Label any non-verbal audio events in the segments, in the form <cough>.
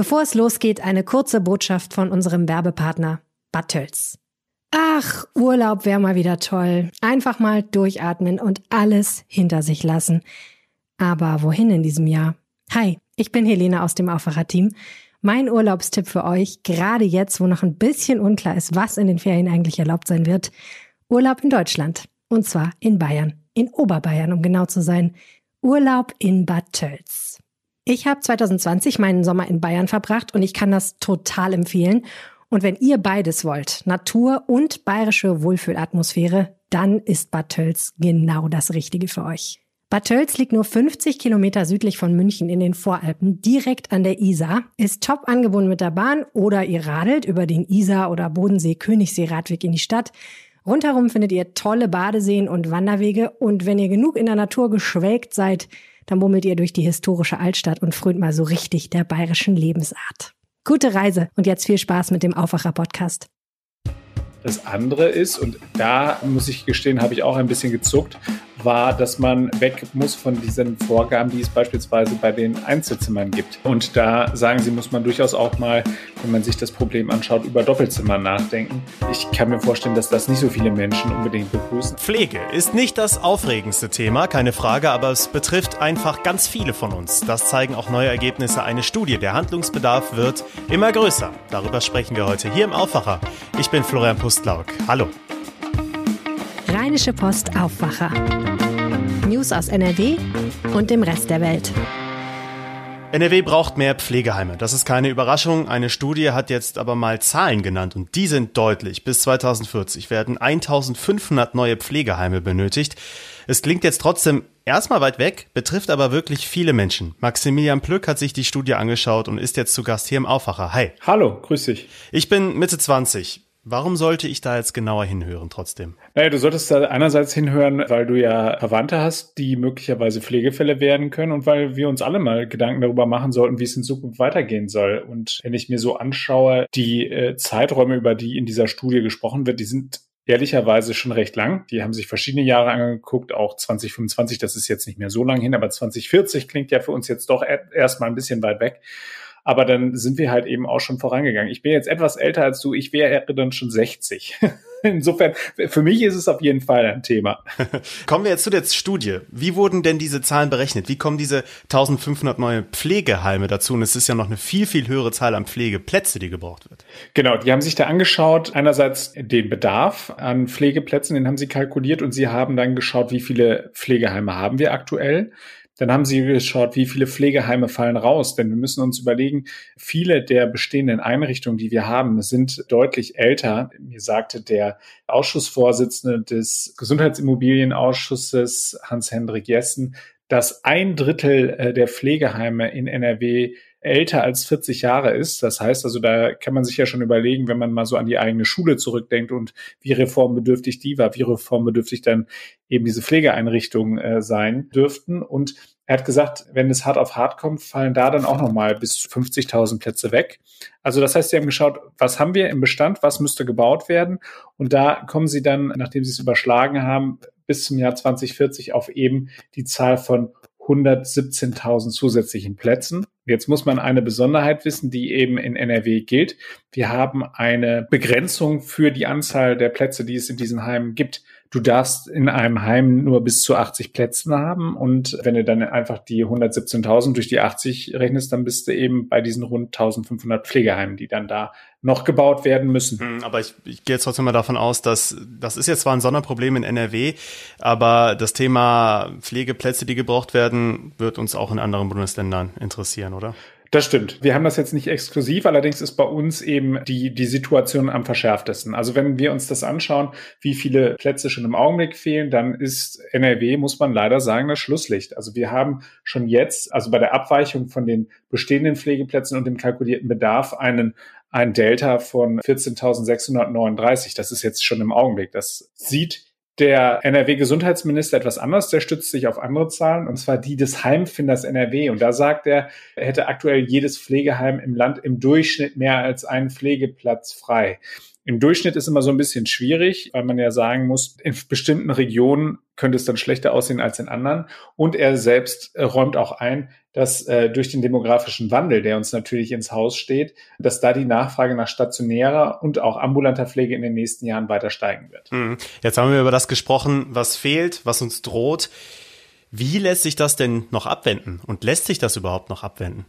Bevor es losgeht, eine kurze Botschaft von unserem Werbepartner Battels. Ach, Urlaub wäre mal wieder toll. Einfach mal durchatmen und alles hinter sich lassen. Aber wohin in diesem Jahr? Hi, ich bin Helene aus dem Aufwacher-Team. Mein Urlaubstipp für euch, gerade jetzt, wo noch ein bisschen unklar ist, was in den Ferien eigentlich erlaubt sein wird. Urlaub in Deutschland. Und zwar in Bayern. In Oberbayern, um genau zu sein. Urlaub in Bad Tölz. Ich habe 2020 meinen Sommer in Bayern verbracht und ich kann das total empfehlen. Und wenn ihr beides wollt, Natur und bayerische Wohlfühlatmosphäre, dann ist Bad Tölz genau das Richtige für euch. Bad Tölz liegt nur 50 Kilometer südlich von München in den Voralpen, direkt an der Isar, ist top angebunden mit der Bahn oder ihr radelt über den Isar- oder Bodensee-Königssee-Radweg in die Stadt. Rundherum findet ihr tolle Badeseen und Wanderwege und wenn ihr genug in der Natur geschwelgt seid, dann bummelt ihr durch die historische Altstadt und frönt mal so richtig der bayerischen Lebensart. Gute Reise und jetzt viel Spaß mit dem Aufwacher-Podcast. Das andere ist, und da muss ich gestehen, habe ich auch ein bisschen gezuckt, war, dass man weg muss von diesen Vorgaben, die es beispielsweise bei den Einzelzimmern gibt. Und da sagen sie, muss man durchaus auch mal, wenn man sich das Problem anschaut, über Doppelzimmer nachdenken. Ich kann mir vorstellen, dass das nicht so viele Menschen unbedingt begrüßen. Pflege ist nicht das aufregendste Thema, keine Frage, aber es betrifft einfach ganz viele von uns. Das zeigen auch neue Ergebnisse einer Studie. Der Handlungsbedarf wird immer größer. Darüber sprechen wir heute hier im Aufwacher. Ich bin Florian Pustlauk. Hallo. Rheinische Post Aufwacher. News aus NRW und dem Rest der Welt. NRW braucht mehr Pflegeheime. Das ist keine Überraschung. Eine Studie hat jetzt aber mal Zahlen genannt und die sind deutlich. Bis 2040 werden 1500 neue Pflegeheime benötigt. Es klingt jetzt trotzdem erstmal weit weg, betrifft aber wirklich viele Menschen. Maximilian Plück hat sich die Studie angeschaut und ist jetzt zu Gast hier im Aufwacher. Hi. Hallo, grüß dich. Ich bin Mitte 20. Warum sollte ich da jetzt genauer hinhören trotzdem? Naja, du solltest da einerseits hinhören, weil du ja Verwandte hast, die möglicherweise Pflegefälle werden können und weil wir uns alle mal Gedanken darüber machen sollten, wie es in Zukunft weitergehen soll. Und wenn ich mir so anschaue, die äh, Zeiträume, über die in dieser Studie gesprochen wird, die sind ehrlicherweise schon recht lang. Die haben sich verschiedene Jahre angeguckt, auch 2025, das ist jetzt nicht mehr so lang hin, aber 2040 klingt ja für uns jetzt doch erstmal ein bisschen weit weg. Aber dann sind wir halt eben auch schon vorangegangen. Ich bin jetzt etwas älter als du, ich wäre dann schon 60. <laughs> Insofern, für mich ist es auf jeden Fall ein Thema. <laughs> Kommen wir jetzt zu der Studie. Wie wurden denn diese Zahlen berechnet? Wie kommen diese 1500 neue Pflegeheime dazu? Und es ist ja noch eine viel, viel höhere Zahl an Pflegeplätze, die gebraucht wird. Genau, die haben sich da angeschaut, einerseits den Bedarf an Pflegeplätzen, den haben sie kalkuliert und sie haben dann geschaut, wie viele Pflegeheime haben wir aktuell dann haben sie geschaut, wie viele Pflegeheime fallen raus. Denn wir müssen uns überlegen, viele der bestehenden Einrichtungen, die wir haben, sind deutlich älter. Mir sagte der Ausschussvorsitzende des Gesundheitsimmobilienausschusses, Hans-Hendrik Jessen, dass ein Drittel äh, der Pflegeheime in NRW älter als 40 Jahre ist. Das heißt also, da kann man sich ja schon überlegen, wenn man mal so an die eigene Schule zurückdenkt und wie reformbedürftig die war, wie reformbedürftig dann eben diese Pflegeeinrichtungen äh, sein dürften. Und er hat gesagt, wenn es hart auf hart kommt, fallen da dann auch nochmal bis 50.000 Plätze weg. Also das heißt, sie haben geschaut, was haben wir im Bestand, was müsste gebaut werden. Und da kommen sie dann, nachdem sie es überschlagen haben, bis zum Jahr 2040 auf eben die Zahl von 117.000 zusätzlichen Plätzen. Jetzt muss man eine Besonderheit wissen, die eben in NRW gilt. Wir haben eine Begrenzung für die Anzahl der Plätze, die es in diesen Heimen gibt. Du darfst in einem Heim nur bis zu 80 Plätzen haben und wenn du dann einfach die 117.000 durch die 80 rechnest, dann bist du eben bei diesen rund 1500 Pflegeheimen, die dann da noch gebaut werden müssen. Hm, aber ich, ich gehe jetzt trotzdem mal davon aus, dass das ist jetzt zwar ein Sonderproblem in NRW, aber das Thema Pflegeplätze, die gebraucht werden, wird uns auch in anderen Bundesländern interessieren, oder? Das stimmt. Wir haben das jetzt nicht exklusiv, allerdings ist bei uns eben die, die Situation am verschärftesten. Also wenn wir uns das anschauen, wie viele Plätze schon im Augenblick fehlen, dann ist NRW, muss man leider sagen, das Schlusslicht. Also wir haben schon jetzt, also bei der Abweichung von den bestehenden Pflegeplätzen und dem kalkulierten Bedarf einen ein Delta von 14.639. Das ist jetzt schon im Augenblick. Das sieht der NRW-Gesundheitsminister etwas anders, der stützt sich auf andere Zahlen, und zwar die des Heimfinders NRW. Und da sagt er, er hätte aktuell jedes Pflegeheim im Land im Durchschnitt mehr als einen Pflegeplatz frei. Im Durchschnitt ist immer so ein bisschen schwierig, weil man ja sagen muss, in bestimmten Regionen könnte es dann schlechter aussehen als in anderen. Und er selbst äh, räumt auch ein, dass äh, durch den demografischen Wandel, der uns natürlich ins Haus steht, dass da die Nachfrage nach stationärer und auch ambulanter Pflege in den nächsten Jahren weiter steigen wird. Mhm. Jetzt haben wir über das gesprochen, was fehlt, was uns droht. Wie lässt sich das denn noch abwenden? Und lässt sich das überhaupt noch abwenden?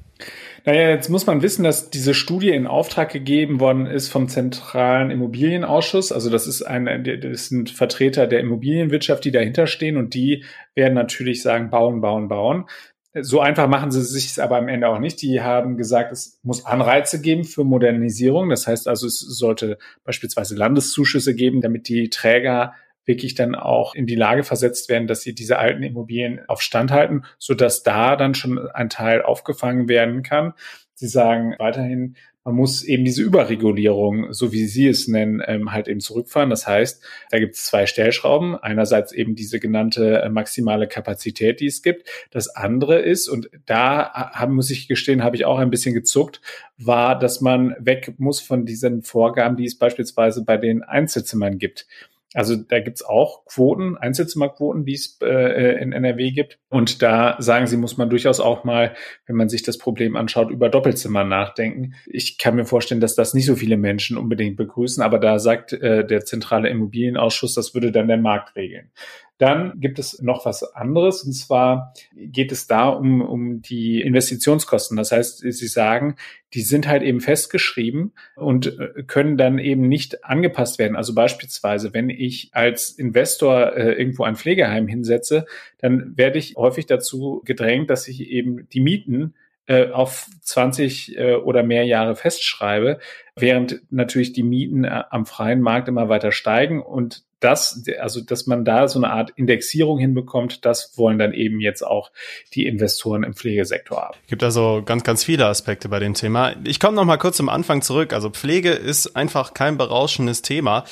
Naja, jetzt muss man wissen, dass diese Studie in Auftrag gegeben worden ist vom Zentralen Immobilienausschuss. Also das ist ein, das sind Vertreter der Immobilienwirtschaft, die dahinter stehen und die werden natürlich sagen, bauen, bauen, bauen. So einfach machen sie sich es aber am Ende auch nicht. Die haben gesagt, es muss Anreize geben für Modernisierung. Das heißt also, es sollte beispielsweise Landeszuschüsse geben, damit die Träger wirklich dann auch in die Lage versetzt werden, dass sie diese alten Immobilien auf Stand halten, so dass da dann schon ein Teil aufgefangen werden kann. Sie sagen weiterhin, man muss eben diese Überregulierung, so wie Sie es nennen, ähm, halt eben zurückfahren. Das heißt, da gibt es zwei Stellschrauben. Einerseits eben diese genannte äh, maximale Kapazität, die es gibt. Das andere ist, und da haben, muss ich gestehen, habe ich auch ein bisschen gezuckt, war, dass man weg muss von diesen Vorgaben, die es beispielsweise bei den Einzelzimmern gibt. Also da gibt's auch Quoten, Einzelzimmerquoten, die es äh, in NRW gibt. Und da sagen sie, muss man durchaus auch mal, wenn man sich das Problem anschaut, über Doppelzimmer nachdenken. Ich kann mir vorstellen, dass das nicht so viele Menschen unbedingt begrüßen, aber da sagt äh, der zentrale Immobilienausschuss, das würde dann der Markt regeln. Dann gibt es noch was anderes, und zwar geht es da um, um die Investitionskosten. Das heißt, Sie sagen, die sind halt eben festgeschrieben und äh, können dann eben nicht angepasst werden. Also beispielsweise, wenn ich als Investor äh, irgendwo ein Pflegeheim hinsetze, dann werde ich häufig dazu gedrängt, dass ich eben die Mieten äh, auf 20 äh, oder mehr Jahre festschreibe, während natürlich die Mieten am freien Markt immer weiter steigen und das, also dass man da so eine Art Indexierung hinbekommt, das wollen dann eben jetzt auch die Investoren im Pflegesektor haben. Gibt also ganz, ganz viele Aspekte bei dem Thema. Ich komme noch mal kurz zum Anfang zurück. Also Pflege ist einfach kein berauschendes Thema.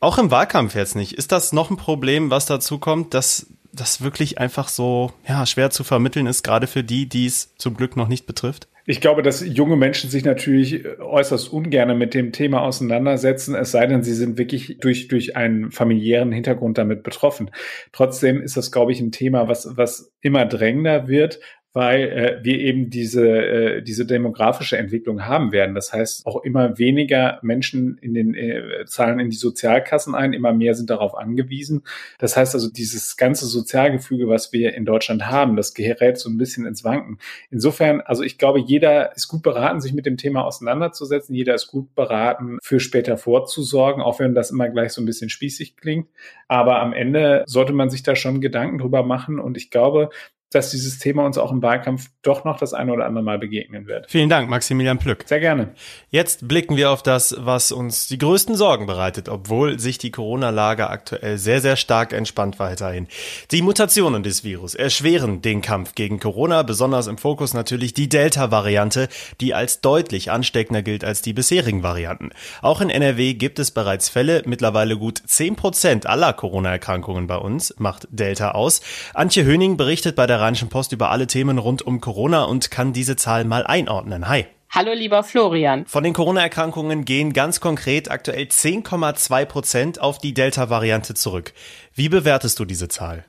Auch im Wahlkampf jetzt nicht. Ist das noch ein Problem, was dazu kommt, dass das wirklich einfach so ja, schwer zu vermitteln ist, gerade für die, die es zum Glück noch nicht betrifft? Ich glaube, dass junge Menschen sich natürlich äußerst ungern mit dem Thema auseinandersetzen, es sei denn, sie sind wirklich durch, durch einen familiären Hintergrund damit betroffen. Trotzdem ist das, glaube ich, ein Thema, was, was immer drängender wird, weil äh, wir eben diese, äh, diese demografische Entwicklung haben werden. Das heißt, auch immer weniger Menschen in den äh, zahlen in die Sozialkassen ein, immer mehr sind darauf angewiesen. Das heißt also, dieses ganze Sozialgefüge, was wir in Deutschland haben, das gerät so ein bisschen ins Wanken. Insofern, also ich glaube, jeder ist gut beraten, sich mit dem Thema auseinanderzusetzen. Jeder ist gut beraten, für später vorzusorgen, auch wenn das immer gleich so ein bisschen spießig klingt. Aber am Ende sollte man sich da schon Gedanken drüber machen. Und ich glaube, dass dieses Thema uns auch im Wahlkampf doch noch das eine oder andere Mal begegnen wird. Vielen Dank, Maximilian Plück. Sehr gerne. Jetzt blicken wir auf das, was uns die größten Sorgen bereitet, obwohl sich die Corona-Lage aktuell sehr, sehr stark entspannt weiterhin. Die Mutationen des Virus erschweren den Kampf gegen Corona, besonders im Fokus natürlich die Delta-Variante, die als deutlich ansteckender gilt als die bisherigen Varianten. Auch in NRW gibt es bereits Fälle, mittlerweile gut 10 Prozent aller Corona-Erkrankungen bei uns macht Delta aus. Antje Höning berichtet bei der Rheinischen Post über alle Themen rund um Corona und kann diese Zahl mal einordnen. Hi. Hallo, lieber Florian. Von den Corona-Erkrankungen gehen ganz konkret aktuell 10,2 Prozent auf die Delta-Variante zurück. Wie bewertest du diese Zahl?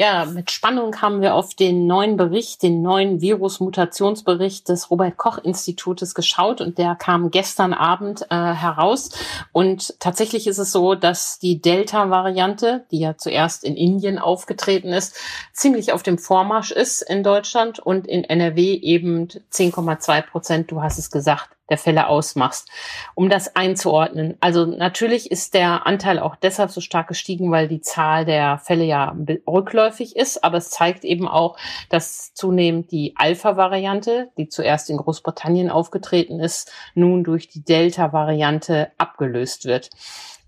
Ja, mit Spannung haben wir auf den neuen Bericht, den neuen Virus-Mutationsbericht des Robert-Koch-Institutes geschaut und der kam gestern Abend äh, heraus. Und tatsächlich ist es so, dass die Delta-Variante, die ja zuerst in Indien aufgetreten ist, ziemlich auf dem Vormarsch ist in Deutschland und in NRW eben 10,2 Prozent, du hast es gesagt, der Fälle ausmachst, um das einzuordnen. Also natürlich ist der Anteil auch deshalb so stark gestiegen, weil die Zahl der Fälle ja rückläufig ist, aber es zeigt eben auch, dass zunehmend die Alpha-Variante, die zuerst in Großbritannien aufgetreten ist, nun durch die Delta-Variante abgelöst wird.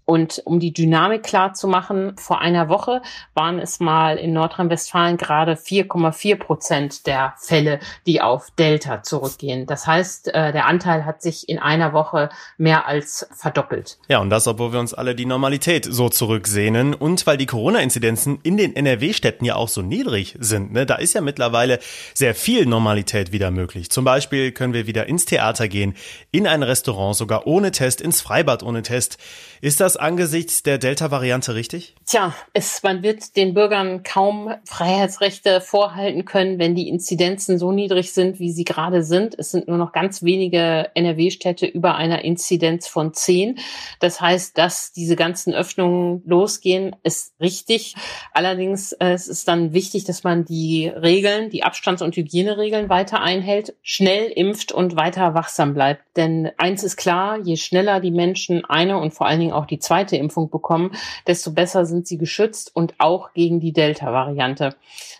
Und um die Dynamik klar zu machen, vor einer Woche waren es mal in Nordrhein-Westfalen gerade 4,4 Prozent der Fälle, die auf Delta zurückgehen. Das heißt, äh, der Anteil hat sich in einer Woche mehr als verdoppelt. Ja, und das, obwohl wir uns alle die Normalität so zurücksehnen und weil die Corona-Inzidenzen in den NRW-Städten ja auch so niedrig sind. Ne? Da ist ja mittlerweile sehr viel Normalität wieder möglich. Zum Beispiel können wir wieder ins Theater gehen, in ein Restaurant sogar ohne Test, ins Freibad ohne Test. Ist das angesichts der Delta-Variante richtig? Tja, es, man wird den Bürgern kaum Freiheitsrechte vorhalten können, wenn die Inzidenzen so niedrig sind, wie sie gerade sind. Es sind nur noch ganz wenige NRW-Städte über einer Inzidenz von zehn. Das heißt, dass diese ganzen Öffnungen losgehen, ist richtig. Allerdings äh, es ist dann wichtig, dass man die Regeln, die Abstands- und Hygieneregeln weiter einhält, schnell impft und weiter wachsam bleibt. Denn eins ist klar, je schneller die Menschen eine und vor allen Dingen auch die zweite Impfung bekommen, desto besser sind sie geschützt und auch gegen die Delta-Variante.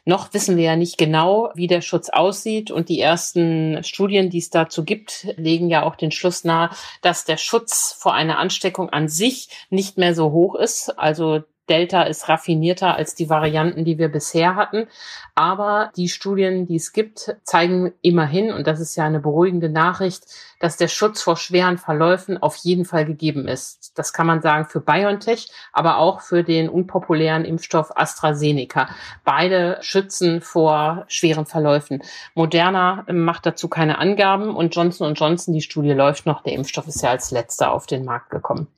Noch wissen wir ja nicht genau, wie der Schutz aussieht und die ersten Studien, die es dazu gibt, legen ja auch den Schluss nahe, dass der Schutz vor einer Ansteckung an sich nicht mehr so hoch ist. Also Delta ist raffinierter als die Varianten, die wir bisher hatten. Aber die Studien, die es gibt, zeigen immerhin, und das ist ja eine beruhigende Nachricht, dass der Schutz vor schweren Verläufen auf jeden Fall gegeben ist. Das kann man sagen für BioNTech, aber auch für den unpopulären Impfstoff AstraZeneca. Beide schützen vor schweren Verläufen. Moderna macht dazu keine Angaben und Johnson Johnson, die Studie läuft noch. Der Impfstoff ist ja als letzter auf den Markt gekommen.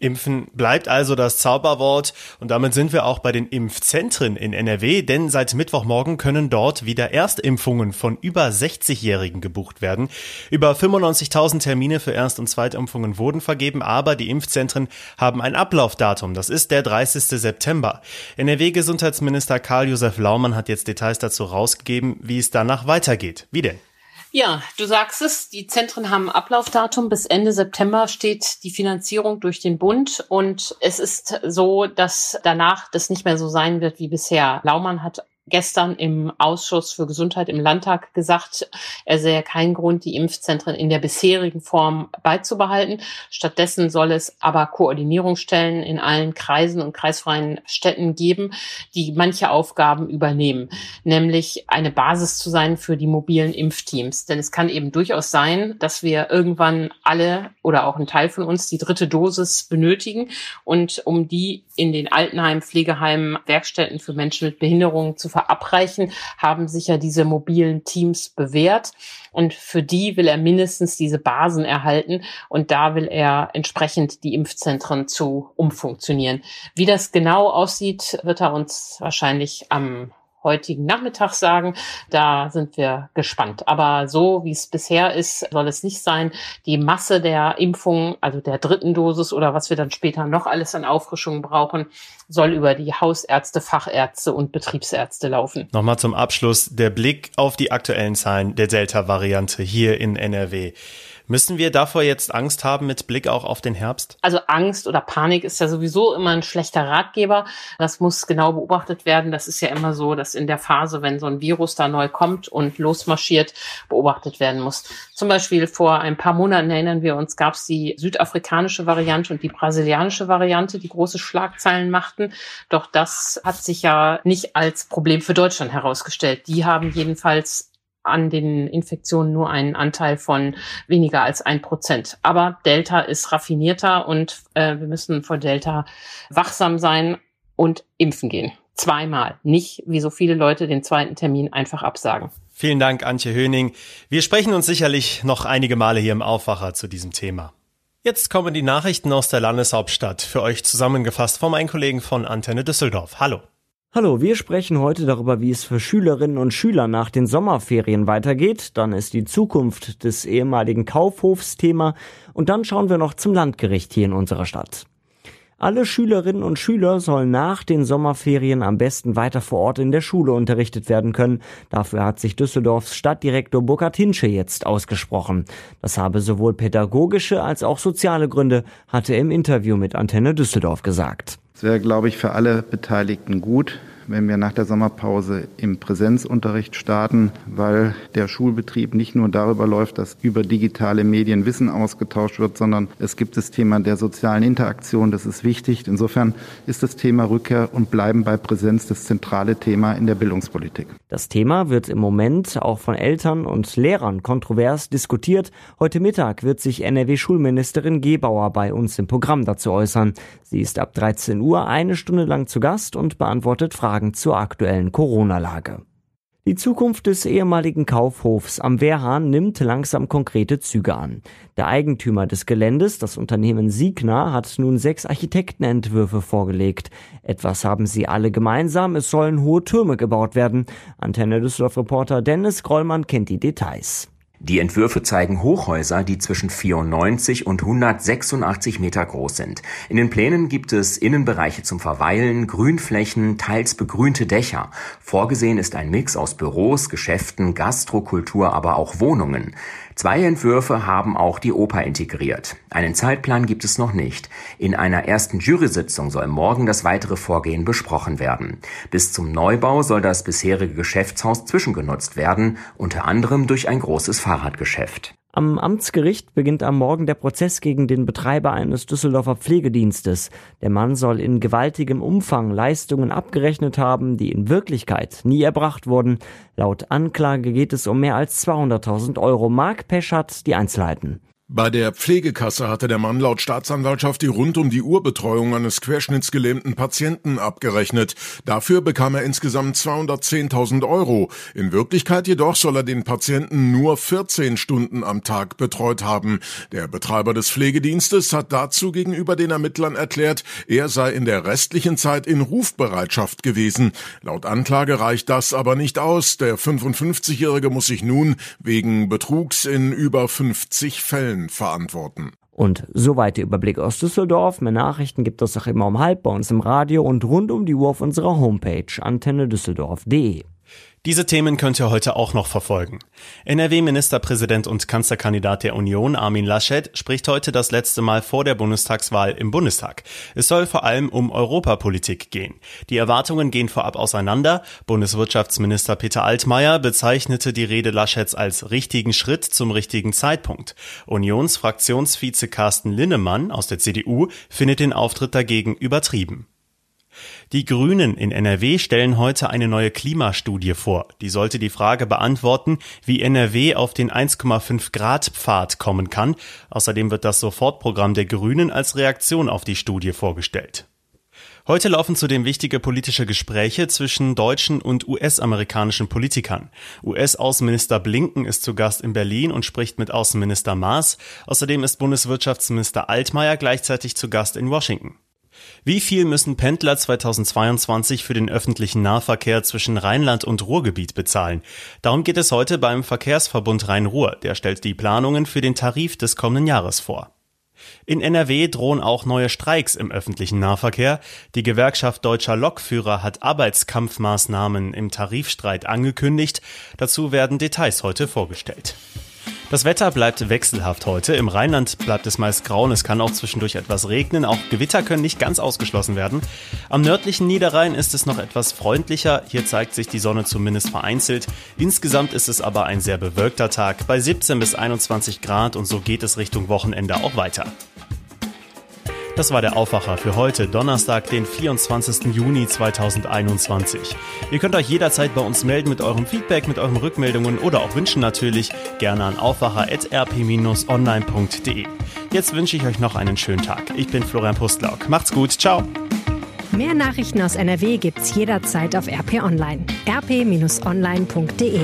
Impfen bleibt also das Zauberwort und damit sind wir auch bei den Impfzentren in NRW, denn seit Mittwochmorgen können dort wieder Erstimpfungen von über 60-Jährigen gebucht werden. Über 95.000 Termine für Erst- und Zweitimpfungen wurden vergeben, aber die Impfzentren haben ein Ablaufdatum, das ist der 30. September. NRW-Gesundheitsminister Karl-Josef Laumann hat jetzt Details dazu rausgegeben, wie es danach weitergeht. Wie denn? Ja, du sagst es, die Zentren haben Ablaufdatum. Bis Ende September steht die Finanzierung durch den Bund. Und es ist so, dass danach das nicht mehr so sein wird wie bisher. Laumann hat gestern im Ausschuss für Gesundheit im Landtag gesagt, er sähe keinen Grund, die Impfzentren in der bisherigen Form beizubehalten. Stattdessen soll es aber Koordinierungsstellen in allen Kreisen und kreisfreien Städten geben, die manche Aufgaben übernehmen, nämlich eine Basis zu sein für die mobilen Impfteams. Denn es kann eben durchaus sein, dass wir irgendwann alle oder auch ein Teil von uns die dritte Dosis benötigen und um die in den Altenheimen, Pflegeheimen, Werkstätten für Menschen mit Behinderungen zu verabreichen, haben sich ja diese mobilen Teams bewährt. Und für die will er mindestens diese Basen erhalten. Und da will er entsprechend die Impfzentren zu umfunktionieren. Wie das genau aussieht, wird er uns wahrscheinlich am heutigen Nachmittag sagen. Da sind wir gespannt. Aber so wie es bisher ist, soll es nicht sein. Die Masse der Impfungen, also der dritten Dosis oder was wir dann später noch alles an Auffrischungen brauchen, soll über die Hausärzte, Fachärzte und Betriebsärzte laufen. Nochmal zum Abschluss der Blick auf die aktuellen Zahlen der Delta-Variante hier in NRW. Müssen wir davor jetzt Angst haben mit Blick auch auf den Herbst? Also Angst oder Panik ist ja sowieso immer ein schlechter Ratgeber. Das muss genau beobachtet werden. Das ist ja immer so, dass in der Phase, wenn so ein Virus da neu kommt und losmarschiert, beobachtet werden muss. Zum Beispiel vor ein paar Monaten erinnern wir uns, gab es die südafrikanische Variante und die brasilianische Variante, die große Schlagzeilen machten. Doch das hat sich ja nicht als Problem für Deutschland herausgestellt. Die haben jedenfalls an den Infektionen nur einen Anteil von weniger als ein Prozent. Aber Delta ist raffinierter und äh, wir müssen vor Delta wachsam sein und impfen gehen. Zweimal. Nicht, wie so viele Leute den zweiten Termin einfach absagen. Vielen Dank, Antje Höning. Wir sprechen uns sicherlich noch einige Male hier im Aufwacher zu diesem Thema. Jetzt kommen die Nachrichten aus der Landeshauptstadt, für euch zusammengefasst von meinen Kollegen von Antenne Düsseldorf. Hallo. Hallo, wir sprechen heute darüber, wie es für Schülerinnen und Schüler nach den Sommerferien weitergeht. Dann ist die Zukunft des ehemaligen Kaufhofs Thema und dann schauen wir noch zum Landgericht hier in unserer Stadt. Alle Schülerinnen und Schüler sollen nach den Sommerferien am besten weiter vor Ort in der Schule unterrichtet werden können. Dafür hat sich Düsseldorfs Stadtdirektor Burkhard Hinsche jetzt ausgesprochen. Das habe sowohl pädagogische als auch soziale Gründe, hatte er im Interview mit Antenne Düsseldorf gesagt. Es wäre, glaube ich, für alle Beteiligten gut, wenn wir nach der Sommerpause im Präsenzunterricht starten, weil der Schulbetrieb nicht nur darüber läuft, dass über digitale Medien Wissen ausgetauscht wird, sondern es gibt das Thema der sozialen Interaktion. Das ist wichtig. Insofern ist das Thema Rückkehr und Bleiben bei Präsenz das zentrale Thema in der Bildungspolitik. Das Thema wird im Moment auch von Eltern und Lehrern kontrovers diskutiert. Heute Mittag wird sich NRW-Schulministerin Gebauer bei uns im Programm dazu äußern. Sie ist ab 13 Uhr eine Stunde lang zu Gast und beantwortet Fragen zur aktuellen Corona-Lage. Die Zukunft des ehemaligen Kaufhofs am Wehrhahn nimmt langsam konkrete Züge an. Der Eigentümer des Geländes, das Unternehmen Siegner, hat nun sechs Architektenentwürfe vorgelegt. Etwas haben sie alle gemeinsam, es sollen hohe Türme gebaut werden. Antenne Düsseldorf-Reporter Dennis Grollmann kennt die Details. Die Entwürfe zeigen Hochhäuser, die zwischen 94 und 186 Meter groß sind. In den Plänen gibt es Innenbereiche zum Verweilen, Grünflächen, teils begrünte Dächer. Vorgesehen ist ein Mix aus Büros, Geschäften, Gastrokultur, aber auch Wohnungen. Zwei Entwürfe haben auch die Oper integriert. Einen Zeitplan gibt es noch nicht. In einer ersten Jury-Sitzung soll morgen das weitere Vorgehen besprochen werden. Bis zum Neubau soll das bisherige Geschäftshaus zwischengenutzt werden, unter anderem durch ein großes Fahrradgeschäft. Am Amtsgericht beginnt am Morgen der Prozess gegen den Betreiber eines Düsseldorfer Pflegedienstes. Der Mann soll in gewaltigem Umfang Leistungen abgerechnet haben, die in Wirklichkeit nie erbracht wurden. Laut Anklage geht es um mehr als 200.000 Euro. Mark Pesch hat die Einzelheiten. Bei der Pflegekasse hatte der Mann laut Staatsanwaltschaft die rund um die Uhr Betreuung eines querschnittsgelähmten Patienten abgerechnet. Dafür bekam er insgesamt 210.000 Euro. In Wirklichkeit jedoch soll er den Patienten nur 14 Stunden am Tag betreut haben. Der Betreiber des Pflegedienstes hat dazu gegenüber den Ermittlern erklärt, er sei in der restlichen Zeit in Rufbereitschaft gewesen. Laut Anklage reicht das aber nicht aus. Der 55-Jährige muss sich nun wegen Betrugs in über 50 Fällen Verantworten. Und soweit der Überblick aus Düsseldorf. Mehr Nachrichten gibt es auch immer um halb bei uns im Radio und rund um die Uhr auf unserer Homepage antennedüsseldorf.de. Diese Themen könnt ihr heute auch noch verfolgen. NRW-Ministerpräsident und Kanzlerkandidat der Union Armin Laschet spricht heute das letzte Mal vor der Bundestagswahl im Bundestag. Es soll vor allem um Europapolitik gehen. Die Erwartungen gehen vorab auseinander. Bundeswirtschaftsminister Peter Altmaier bezeichnete die Rede Laschets als richtigen Schritt zum richtigen Zeitpunkt. Unionsfraktionsvize Carsten Linnemann aus der CDU findet den Auftritt dagegen übertrieben. Die Grünen in NRW stellen heute eine neue Klimastudie vor. Die sollte die Frage beantworten, wie NRW auf den 1,5 Grad Pfad kommen kann. Außerdem wird das Sofortprogramm der Grünen als Reaktion auf die Studie vorgestellt. Heute laufen zudem wichtige politische Gespräche zwischen deutschen und US-amerikanischen Politikern. US-Außenminister Blinken ist zu Gast in Berlin und spricht mit Außenminister Maas. Außerdem ist Bundeswirtschaftsminister Altmaier gleichzeitig zu Gast in Washington. Wie viel müssen Pendler 2022 für den öffentlichen Nahverkehr zwischen Rheinland und Ruhrgebiet bezahlen? Darum geht es heute beim Verkehrsverbund Rhein-Ruhr. Der stellt die Planungen für den Tarif des kommenden Jahres vor. In NRW drohen auch neue Streiks im öffentlichen Nahverkehr. Die Gewerkschaft deutscher Lokführer hat Arbeitskampfmaßnahmen im Tarifstreit angekündigt. Dazu werden Details heute vorgestellt. Das Wetter bleibt wechselhaft heute. Im Rheinland bleibt es meist grau und es kann auch zwischendurch etwas regnen. Auch Gewitter können nicht ganz ausgeschlossen werden. Am nördlichen Niederrhein ist es noch etwas freundlicher. Hier zeigt sich die Sonne zumindest vereinzelt. Insgesamt ist es aber ein sehr bewölkter Tag bei 17 bis 21 Grad und so geht es Richtung Wochenende auch weiter. Das war der Aufwacher für heute, Donnerstag, den 24. Juni 2021. Ihr könnt euch jederzeit bei uns melden mit eurem Feedback, mit euren Rückmeldungen oder auch Wünschen natürlich gerne an aufwacher.rp-online.de. Jetzt wünsche ich euch noch einen schönen Tag. Ich bin Florian Pustlauk. Macht's gut. Ciao. Mehr Nachrichten aus NRW gibt's jederzeit auf RP Online. rp-online.de